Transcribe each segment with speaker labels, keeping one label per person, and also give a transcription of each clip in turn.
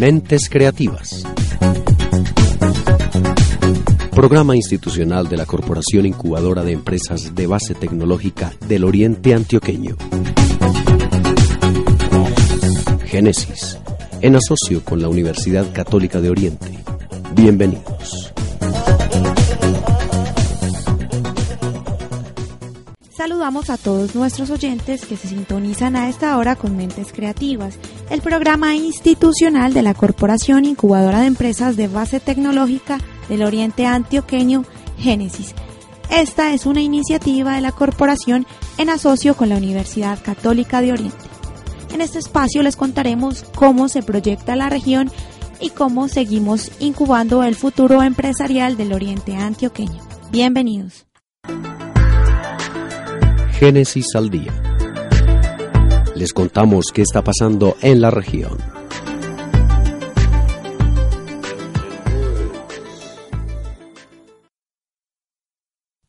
Speaker 1: Mentes Creativas. Programa institucional de la Corporación Incubadora de Empresas de Base Tecnológica del Oriente Antioqueño. Génesis, en asocio con la Universidad Católica de Oriente. Bienvenidos.
Speaker 2: Saludamos a todos nuestros oyentes que se sintonizan a esta hora con Mentes Creativas, el programa institucional de la Corporación Incubadora de Empresas de Base Tecnológica del Oriente Antioqueño, Génesis. Esta es una iniciativa de la corporación en asocio con la Universidad Católica de Oriente. En este espacio les contaremos cómo se proyecta la región y cómo seguimos incubando el futuro empresarial del Oriente Antioqueño. Bienvenidos.
Speaker 1: Génesis al día. Les contamos qué está pasando en la región.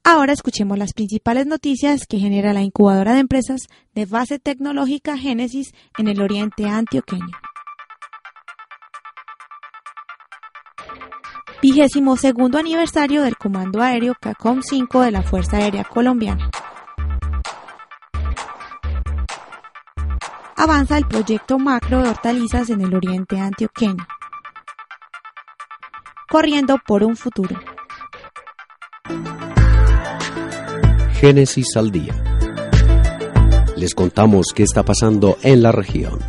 Speaker 2: Ahora escuchemos las principales noticias que genera la incubadora de empresas de base tecnológica Génesis en el oriente antioqueño. Vigésimo segundo aniversario del Comando Aéreo CACOM 5 de la Fuerza Aérea Colombiana. Avanza el proyecto macro de hortalizas en el oriente antioqueño. Corriendo por un futuro.
Speaker 1: Génesis al día. Les contamos qué está pasando en la región.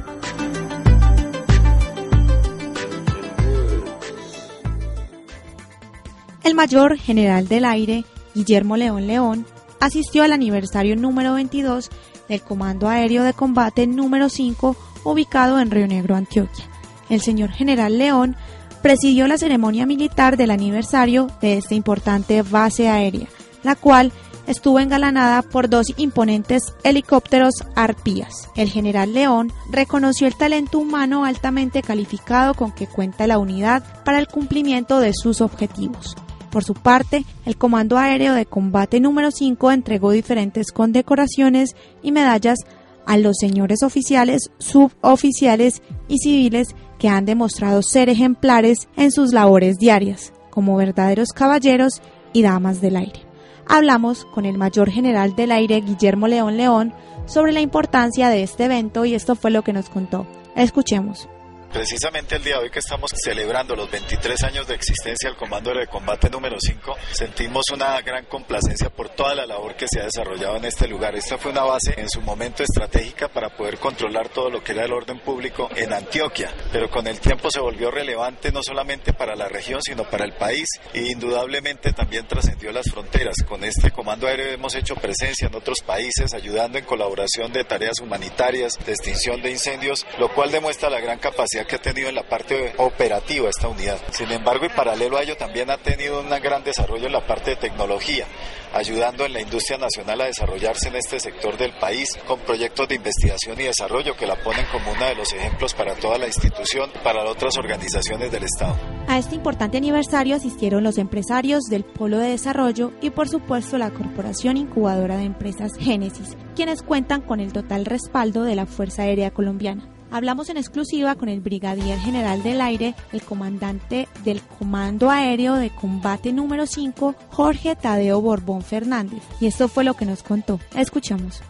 Speaker 2: El mayor general del aire, Guillermo León León, asistió al aniversario número 22 del Comando Aéreo de Combate número 5 ubicado en Río Negro, Antioquia. El señor general León presidió la ceremonia militar del aniversario de esta importante base aérea, la cual estuvo engalanada por dos imponentes helicópteros arpías. El general León reconoció el talento humano altamente calificado con que cuenta la unidad para el cumplimiento de sus objetivos. Por su parte, el Comando Aéreo de Combate número 5 entregó diferentes condecoraciones y medallas a los señores oficiales, suboficiales y civiles que han demostrado ser ejemplares en sus labores diarias, como verdaderos caballeros y damas del aire. Hablamos con el mayor general del aire, Guillermo León León, sobre la importancia de este evento y esto fue lo que nos contó. Escuchemos.
Speaker 3: Precisamente el día de hoy que estamos celebrando los 23 años de existencia del Comando de Combate número 5, sentimos una gran complacencia por toda la labor que se ha desarrollado en este lugar. Esta fue una base en su momento estratégica para poder controlar todo lo que era el orden público en Antioquia, pero con el tiempo se volvió relevante no solamente para la región, sino para el país e indudablemente también trascendió las fronteras. Con este Comando Aéreo hemos hecho presencia en otros países, ayudando en colaboración de tareas humanitarias, de extinción de incendios, lo cual demuestra la gran capacidad que ha tenido en la parte operativa esta unidad. Sin embargo, y paralelo a ello, también ha tenido un gran desarrollo en la parte de tecnología, ayudando en la industria nacional a desarrollarse en este sector del país con proyectos de investigación y desarrollo que la ponen como uno de los ejemplos para toda la institución, para otras organizaciones del Estado.
Speaker 2: A este importante aniversario asistieron los empresarios del Polo de Desarrollo y por supuesto la Corporación Incubadora de Empresas Génesis, quienes cuentan con el total respaldo de la Fuerza Aérea Colombiana. Hablamos en exclusiva con el brigadier general del aire, el comandante del Comando Aéreo de Combate número 5, Jorge Tadeo Borbón Fernández. Y esto fue lo que nos contó. Escuchamos.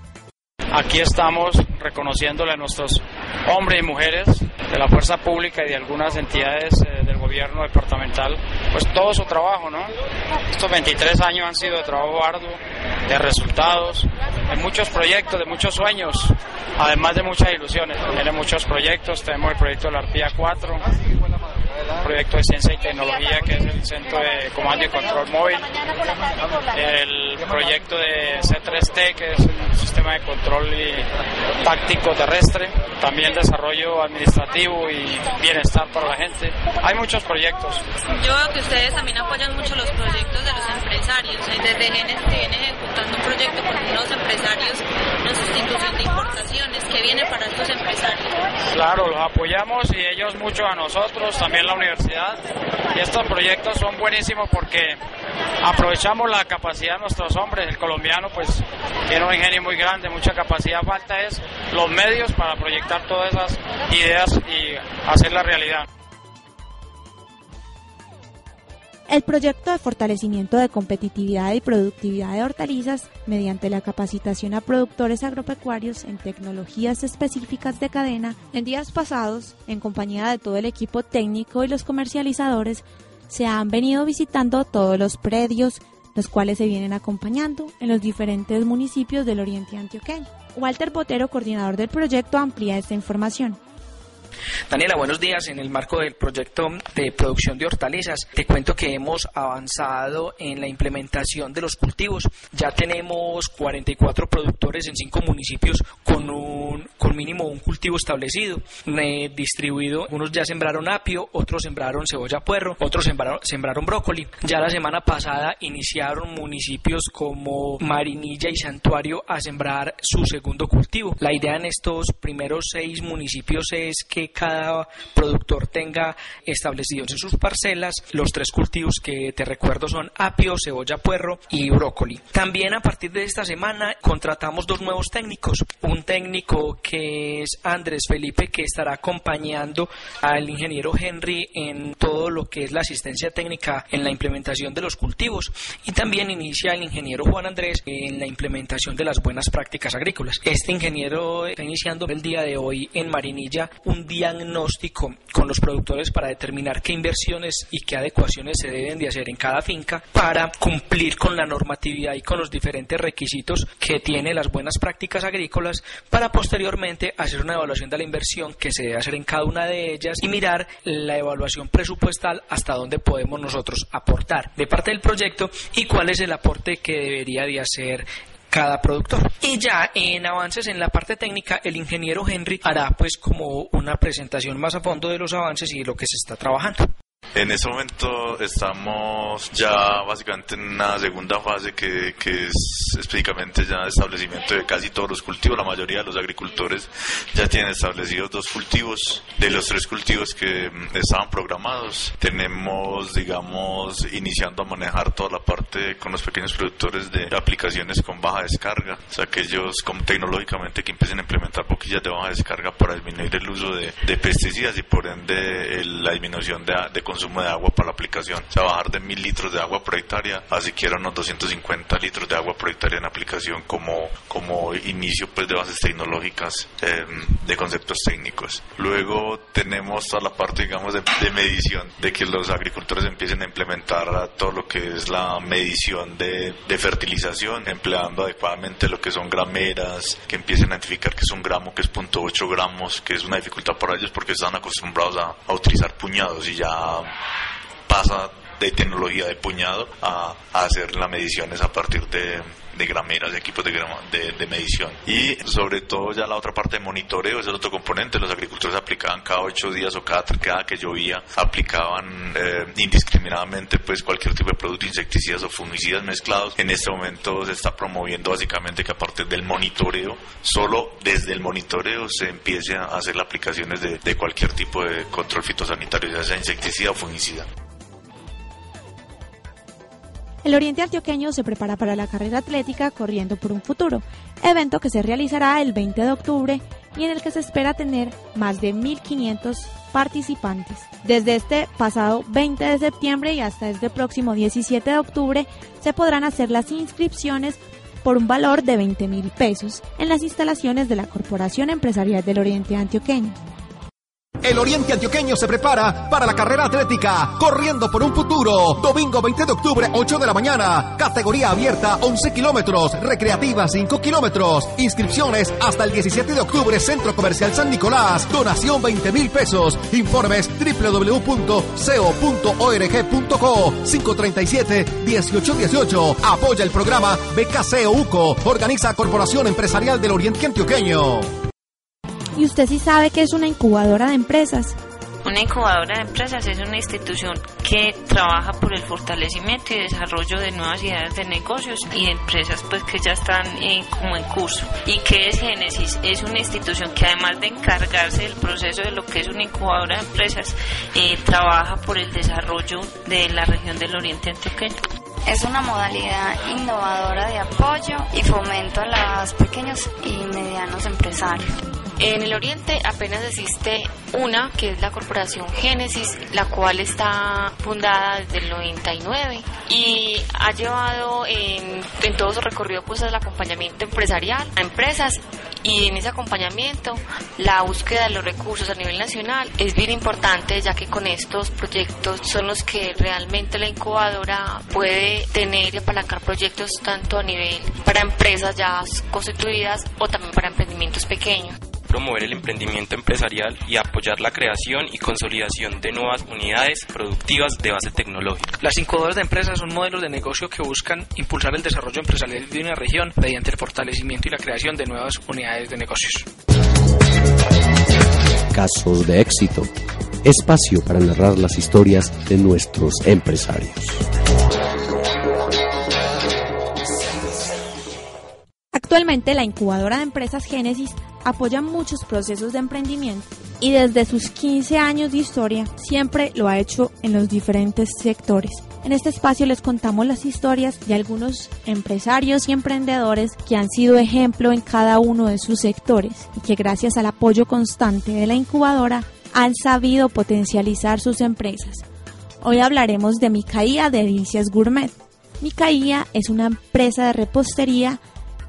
Speaker 4: Aquí estamos reconociéndole a nuestros hombres y mujeres de la fuerza pública y de algunas entidades eh, del gobierno departamental, pues todo su trabajo, ¿no? Estos 23 años han sido de trabajo arduo, de resultados, de muchos proyectos, de muchos sueños, además de muchas ilusiones. Tiene muchos proyectos, tenemos el proyecto de la Arpía 4, proyecto de ciencia y tecnología que es el Centro de Comando y Control Móvil, el proyecto de C3T que es un sistema de control táctico terrestre, también desarrollo administrativo y bienestar para la gente. Hay muchos proyectos.
Speaker 5: Yo veo que ustedes también apoyan mucho los proyectos de los empresarios. Desde Genes se viene ejecutando un proyecto con los empresarios, una sustitución de importaciones. que viene para estos empresarios?
Speaker 4: Claro, los apoyamos y ellos mucho a nosotros, también la universidad. Y estos proyectos son buenísimos porque aprovechamos la capacidad de nuestros hombres, el colombiano pues tiene un ingenio muy grande, mucha capacidad, falta es los medios para proyectar todas esas ideas y hacerlas realidad.
Speaker 2: El proyecto de fortalecimiento de competitividad y productividad de hortalizas mediante la capacitación a productores agropecuarios en tecnologías específicas de cadena, en días pasados, en compañía de todo el equipo técnico y los comercializadores, se han venido visitando todos los predios, los cuales se vienen acompañando en los diferentes municipios del oriente antioqueño. Walter Botero, coordinador del proyecto, amplía esta información.
Speaker 6: Daniela, buenos días. En el marco del proyecto de producción de hortalizas, te cuento que hemos avanzado en la implementación de los cultivos. Ya tenemos 44 productores en cinco municipios con un con mínimo un cultivo establecido, eh, distribuido. Unos ya sembraron apio, otros sembraron cebolla puerro, otros sembraron, sembraron brócoli. Ya la semana pasada iniciaron municipios como Marinilla y Santuario a sembrar su segundo cultivo. La idea en estos primeros seis municipios es que cada productor tenga establecidos en sus parcelas los tres cultivos que te recuerdo son apio, cebolla puerro y brócoli. También a partir de esta semana contratamos dos nuevos técnicos. Un técnico que es Andrés Felipe que estará acompañando al ingeniero Henry en todo lo que es la asistencia técnica en la implementación de los cultivos y también inicia el ingeniero Juan Andrés en la implementación de las buenas prácticas agrícolas. Este ingeniero está iniciando el día de hoy en Marinilla un diagnóstico con los productores para determinar qué inversiones y qué adecuaciones se deben de hacer en cada finca para cumplir con la normatividad y con los diferentes requisitos que tiene las buenas prácticas agrícolas para posteriormente hacer una evaluación de la inversión que se debe hacer en cada una de ellas y mirar la evaluación presupuestal hasta dónde podemos nosotros aportar de parte del proyecto y cuál es el aporte que debería de hacer cada productor. Y ya en avances en la parte técnica, el ingeniero Henry hará pues como una presentación más a fondo de los avances y de lo que se está trabajando.
Speaker 7: En este momento estamos ya básicamente en una segunda fase que, que es específicamente ya establecimiento de casi todos los cultivos. La mayoría de los agricultores ya tienen establecidos dos cultivos de los tres cultivos que mm, estaban programados. Tenemos, digamos, iniciando a manejar toda la parte con los pequeños productores de aplicaciones con baja descarga. O sea, que ellos como tecnológicamente que empiecen a implementar boquillas de baja descarga para disminuir el uso de, de pesticidas y por ende el, la disminución de, de consumo de agua para la aplicación. O sea, bajar de mil litros de agua por hectárea a siquiera unos 250 litros de agua por hectárea en aplicación como, como inicio pues, de bases tecnológicas eh, de conceptos técnicos. Luego tenemos toda la parte, digamos, de, medición, de que los agricultores empiecen a implementar todo lo que es la medición de, de fertilización, empleando adecuadamente lo que son grameras, que empiecen a identificar que es un gramo, que es 0.8 gramos, que es una dificultad para ellos porque están acostumbrados a utilizar puñados y ya pasa de tecnología de puñado a, a hacer las mediciones a partir de, de grameras, de equipos de, grama, de, de, medición. Y sobre todo ya la otra parte de monitoreo es el otro componente. Los agricultores aplicaban cada ocho días o cada, cada que llovía, aplicaban eh, indiscriminadamente pues cualquier tipo de producto, insecticidas o fungicidas mezclados. En este momento se está promoviendo básicamente que a partir del monitoreo, solo desde el monitoreo se empiece a hacer las aplicaciones de, de cualquier tipo de control fitosanitario, ya sea insecticida o fungicida.
Speaker 2: El Oriente Antioqueño se prepara para la carrera atlética Corriendo por un Futuro, evento que se realizará el 20 de octubre y en el que se espera tener más de 1.500 participantes. Desde este pasado 20 de septiembre y hasta este próximo 17 de octubre se podrán hacer las inscripciones por un valor de 20 mil pesos en las instalaciones de la Corporación Empresarial del Oriente Antioqueño.
Speaker 8: El Oriente Antioqueño se prepara para la carrera atlética Corriendo por un Futuro. Domingo 20 de octubre, 8 de la mañana. Categoría abierta, 11 kilómetros. Recreativa, 5 kilómetros. Inscripciones hasta el 17 de octubre, Centro Comercial San Nicolás. Donación 20 mil pesos. Informes www.co.org.co 537-1818. Apoya el programa BKCO UCO. Organiza Corporación Empresarial del Oriente Antioqueño.
Speaker 2: ¿Y usted sí sabe que es una incubadora de empresas?
Speaker 9: Una incubadora de empresas es una institución que trabaja por el fortalecimiento y desarrollo de nuevas ideas de negocios y de empresas pues que ya están eh, como en curso. ¿Y qué es Génesis? Es una institución que además de encargarse del proceso de lo que es una incubadora de empresas, eh, trabaja por el desarrollo de la región del Oriente Antioqueño.
Speaker 10: Es una modalidad innovadora de apoyo y fomento a los pequeños y medianos empresarios.
Speaker 11: En el Oriente apenas existe una, que es la Corporación Génesis, la cual está
Speaker 9: fundada desde el 99 y ha llevado en, en todo su recorrido pues el acompañamiento empresarial a empresas y en ese acompañamiento la búsqueda de los recursos a nivel nacional es bien importante ya que con estos proyectos son los que realmente la incubadora puede tener y apalancar proyectos tanto a nivel para empresas ya constituidas o también para emprendimientos pequeños
Speaker 11: promover el emprendimiento empresarial y apoyar la creación y consolidación de nuevas unidades productivas de base tecnológica.
Speaker 6: Las incubadoras de empresas son modelos de negocio que buscan impulsar el desarrollo empresarial de una región mediante el fortalecimiento y la creación de nuevas unidades de negocios.
Speaker 1: Casos de éxito. Espacio para narrar las historias de nuestros empresarios.
Speaker 2: Actualmente la incubadora de empresas Génesis apoya muchos procesos de emprendimiento y desde sus 15 años de historia siempre lo ha hecho en los diferentes sectores. En este espacio les contamos las historias de algunos empresarios y emprendedores que han sido ejemplo en cada uno de sus sectores y que gracias al apoyo constante de la incubadora han sabido potencializar sus empresas. Hoy hablaremos de Micaía de Delicias Gourmet. Micaía es una empresa de repostería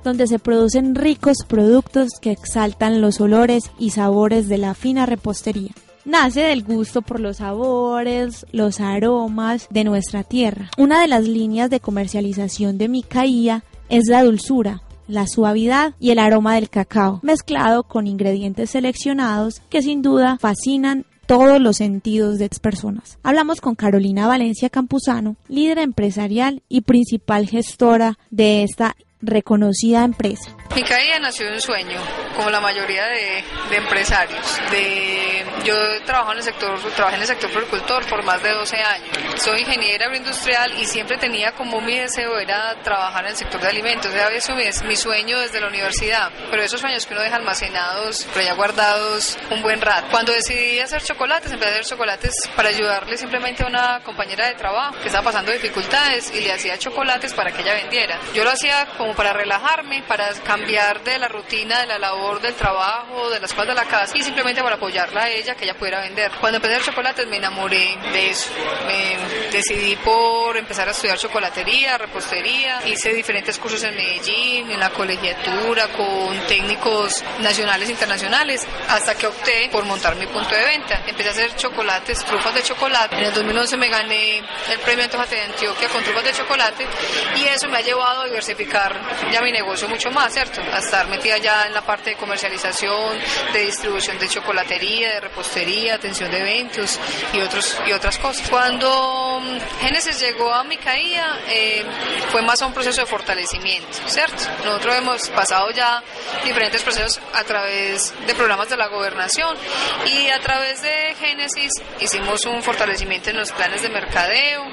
Speaker 2: donde se producen ricos productos que exaltan los olores y sabores de la fina repostería. Nace del gusto por los sabores, los aromas de nuestra tierra. Una de las líneas de comercialización de Micaía es la dulzura, la suavidad y el aroma del cacao, mezclado con ingredientes seleccionados que sin duda fascinan todos los sentidos de las personas. Hablamos con Carolina Valencia Campuzano, líder empresarial y principal gestora de esta reconocida empresa.
Speaker 12: Micaía nació de un sueño, como la mayoría de, empresarios. De, yo trabajo en el sector, trabajé en el sector agricultor por más de 12 años. Soy ingeniera agroindustrial y siempre tenía como mi deseo era trabajar en el sector de alimentos. Eso es mi sueño desde la universidad. Pero esos sueños que uno deja almacenados, pero ya guardados un buen rato. Cuando decidí hacer chocolates, empecé a hacer chocolates para ayudarle simplemente a una compañera de trabajo que estaba pasando dificultades y le hacía chocolates para que ella vendiera. Yo lo hacía como para relajarme, para cambiar cambiar de la rutina, de la labor, del trabajo, de las cosas de la casa y simplemente para apoyarla a ella, que ella pudiera vender. Cuando empecé a hacer chocolates me enamoré de eso. Me decidí por empezar a estudiar chocolatería, repostería. Hice diferentes cursos en Medellín, en la colegiatura, con técnicos nacionales e internacionales, hasta que opté por montar mi punto de venta. Empecé a hacer chocolates, trufas de chocolate. En el 2011 me gané el premio Antojate de Antioquia con trufas de chocolate y eso me ha llevado a diversificar ya mi negocio mucho más, ¿cierto? Estar metida ya en la parte de comercialización, de distribución de chocolatería, de repostería, atención de eventos y, otros, y otras cosas. Cuando mm, Génesis llegó a Micaía, eh, fue más a un proceso de fortalecimiento, ¿cierto? Nosotros hemos pasado ya diferentes procesos a través de programas de la gobernación y a través de Génesis hicimos un fortalecimiento en los planes de mercadeo,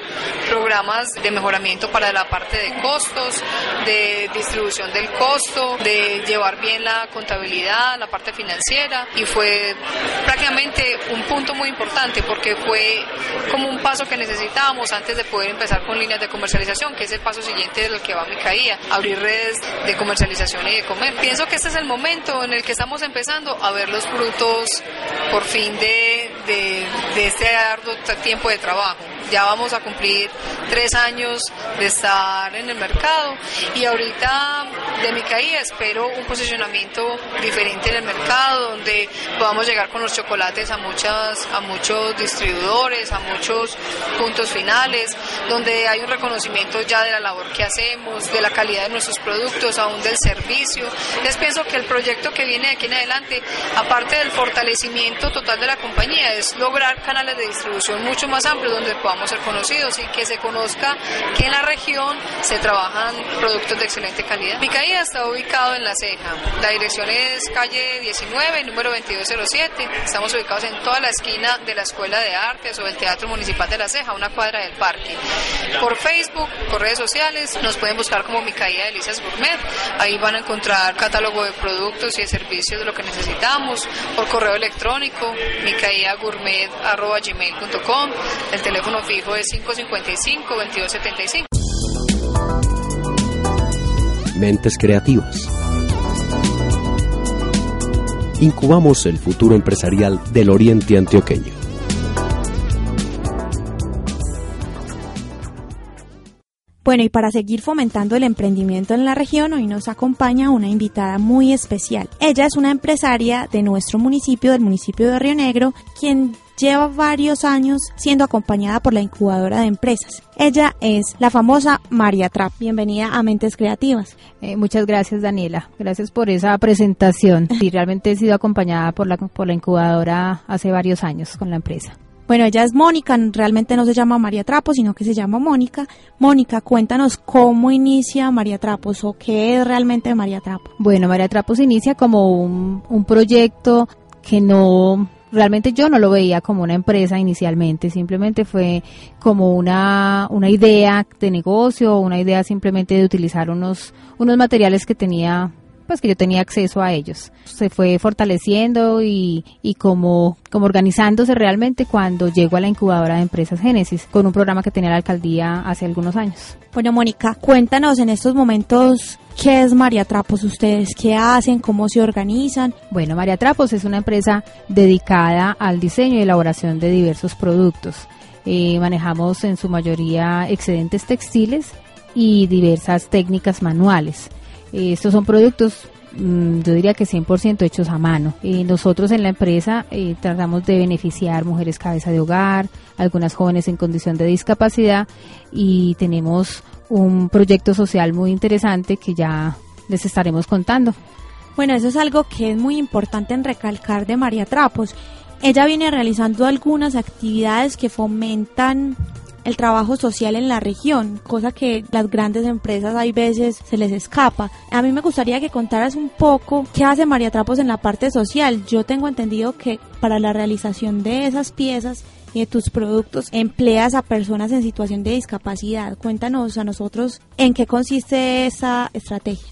Speaker 12: programas de mejoramiento para la parte de costos, de distribución del costo, de llevar bien la contabilidad, la parte financiera y fue prácticamente un punto muy importante porque fue como un paso que necesitábamos antes de poder empezar con líneas de comercialización, que es el paso siguiente del que va mi caía, abrir redes de comercialización y de comer. Pienso que este es el momento en el que estamos empezando a ver los frutos por fin de, de este arduo tiempo de trabajo. Ya vamos a cumplir tres años de estar en el mercado y ahorita de mi caída espero un posicionamiento diferente en el mercado donde podamos llegar con los chocolates a muchas a muchos distribuidores, a muchos puntos finales, donde hay un reconocimiento ya de la labor que hacemos, de la calidad de nuestros productos, aún del servicio. Les pienso que el proyecto que viene de aquí en adelante, aparte del fortalecimiento total de la compañía, es lograr canales de distribución mucho más amplios donde podamos ser conocidos y que se conozca que en la región se trabajan productos de excelente calidad. Mi caída está ubicado en La Ceja. La dirección es calle 19, número 2207. Estamos ubicados en toda la esquina de la Escuela de Artes o del Teatro Municipal de La Ceja, una cuadra del parque. Por Facebook, por redes sociales, nos pueden buscar como Micaía Delicias Gourmet. Ahí van a encontrar catálogo de productos y de servicios de lo que necesitamos. Por correo electrónico, gmail.com El teléfono fijo es 555-2275.
Speaker 1: Mentes creativas. Incubamos el futuro empresarial del oriente antioqueño.
Speaker 2: Bueno, y para seguir fomentando el emprendimiento en la región, hoy nos acompaña una invitada muy especial. Ella es una empresaria de nuestro municipio, del municipio de Río Negro, quien lleva varios años siendo acompañada por la incubadora de empresas. Ella es la famosa María Trap. Bienvenida a Mentes Creativas.
Speaker 13: Eh, muchas gracias, Daniela. Gracias por esa presentación. Y realmente he sido acompañada por la, por la incubadora hace varios años con la empresa.
Speaker 2: Bueno, ella es Mónica, realmente no se llama María Trapos, sino que se llama Mónica. Mónica, cuéntanos cómo inicia María Trapos o qué es realmente María Trapos.
Speaker 13: Bueno, María Trapos inicia como un, un proyecto que no realmente yo no lo veía como una empresa inicialmente, simplemente fue como una, una idea de negocio, una idea simplemente de utilizar unos, unos materiales que tenía pues que yo tenía acceso a ellos. Se fue fortaleciendo y, y como, como organizándose realmente cuando llegó a la incubadora de empresas Génesis, con un programa que tenía la alcaldía hace algunos años.
Speaker 2: Bueno, Mónica, cuéntanos en estos momentos ¿Qué es María Trapos ustedes? ¿Qué hacen? ¿Cómo se organizan?
Speaker 13: Bueno, María Trapos es una empresa dedicada al diseño y elaboración de diversos productos. Eh, manejamos en su mayoría excedentes textiles y diversas técnicas manuales. Eh, estos son productos mm, yo diría que 100% hechos a mano. Eh, nosotros en la empresa eh, tratamos de beneficiar mujeres cabeza de hogar, algunas jóvenes en condición de discapacidad y tenemos un proyecto social muy interesante que ya les estaremos contando.
Speaker 2: Bueno, eso es algo que es muy importante en recalcar de María Trapos. Ella viene realizando algunas actividades que fomentan el trabajo social en la región, cosa que las grandes empresas hay veces se les escapa. A mí me gustaría que contaras un poco qué hace María Trapos en la parte social. Yo tengo entendido que para la realización de esas piezas y de tus productos empleas a personas en situación de discapacidad. Cuéntanos a nosotros en qué consiste esa estrategia.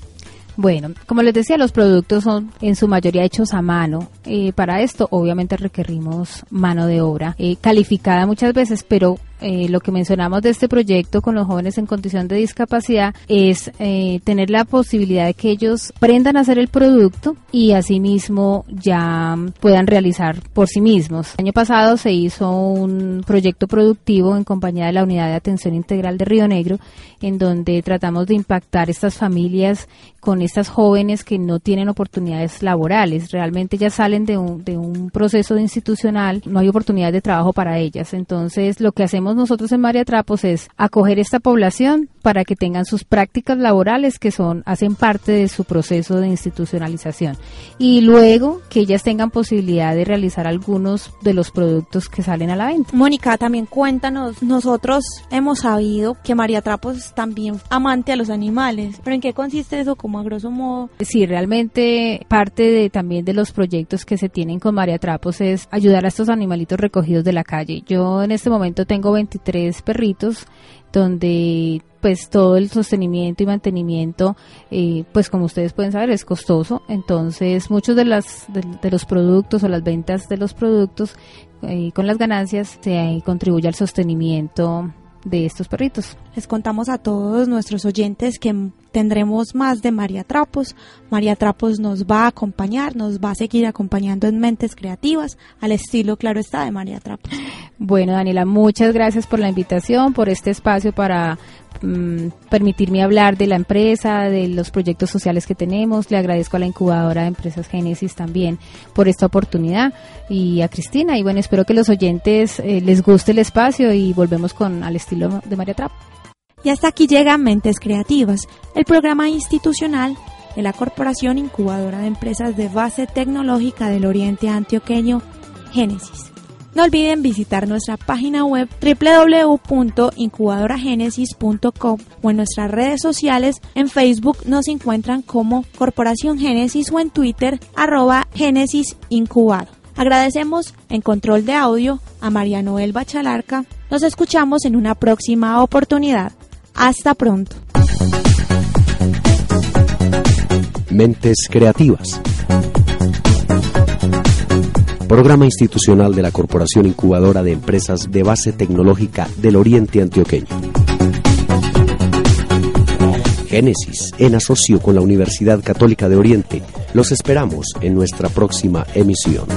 Speaker 13: Bueno, como les decía, los productos son en su mayoría hechos a mano. Eh, para esto, obviamente, requerimos mano de obra eh, calificada muchas veces, pero eh, lo que mencionamos de este proyecto con los jóvenes en condición de discapacidad es eh, tener la posibilidad de que ellos aprendan a hacer el producto y asimismo ya puedan realizar por sí mismos. El año pasado se hizo un proyecto productivo en compañía de la Unidad de Atención Integral de Río Negro en donde tratamos de impactar estas familias con estas jóvenes que no tienen oportunidades laborales. Realmente ya salen de un, de un proceso institucional, no hay oportunidad de trabajo para ellas. Entonces lo que hacemos nosotros en María Trapos es acoger esta población para que tengan sus prácticas laborales que son hacen parte de su proceso de institucionalización y luego que ellas tengan posibilidad de realizar algunos de los productos que salen a la venta.
Speaker 2: Mónica, también cuéntanos, nosotros hemos sabido que María Trapos es también amante a los animales, pero ¿en qué consiste eso como a grosso modo?
Speaker 13: Sí, realmente parte de también de los proyectos que se tienen con María Trapos es ayudar a estos animalitos recogidos de la calle. Yo en este momento tengo 23 perritos donde pues todo el sostenimiento y mantenimiento eh, pues como ustedes pueden saber es costoso. Entonces muchos de las de, los productos o las ventas de los productos eh, con las ganancias se contribuye al sostenimiento de estos perritos.
Speaker 2: Les contamos a todos nuestros oyentes que tendremos más de María Trapos. María Trapos nos va a acompañar, nos va a seguir acompañando en Mentes Creativas, al estilo, claro está, de María Trapos.
Speaker 13: Bueno, Daniela, muchas gracias por la invitación, por este espacio para Mm, permitirme hablar de la empresa, de los proyectos sociales que tenemos. Le agradezco a la incubadora de Empresas Génesis también por esta oportunidad y a Cristina. Y bueno, espero que los oyentes eh, les guste el espacio y volvemos con al de María Trap.
Speaker 2: Y hasta aquí llega Mentes Creativas, el programa institucional de la Corporación Incubadora de Empresas de Base Tecnológica del Oriente Antioqueño, Génesis. No olviden visitar nuestra página web www.incubadoragenesis.com o en nuestras redes sociales. En Facebook nos encuentran como Corporación Génesis o en Twitter arroba Génesis Incubado. Agradecemos en control de audio a María Noel Bachalarca. Nos escuchamos en una próxima oportunidad. Hasta pronto.
Speaker 1: Mentes Creativas Programa institucional de la Corporación Incubadora de Empresas de Base Tecnológica del Oriente Antioqueño. Génesis, en asocio con la Universidad Católica de Oriente, los esperamos en nuestra próxima emisión.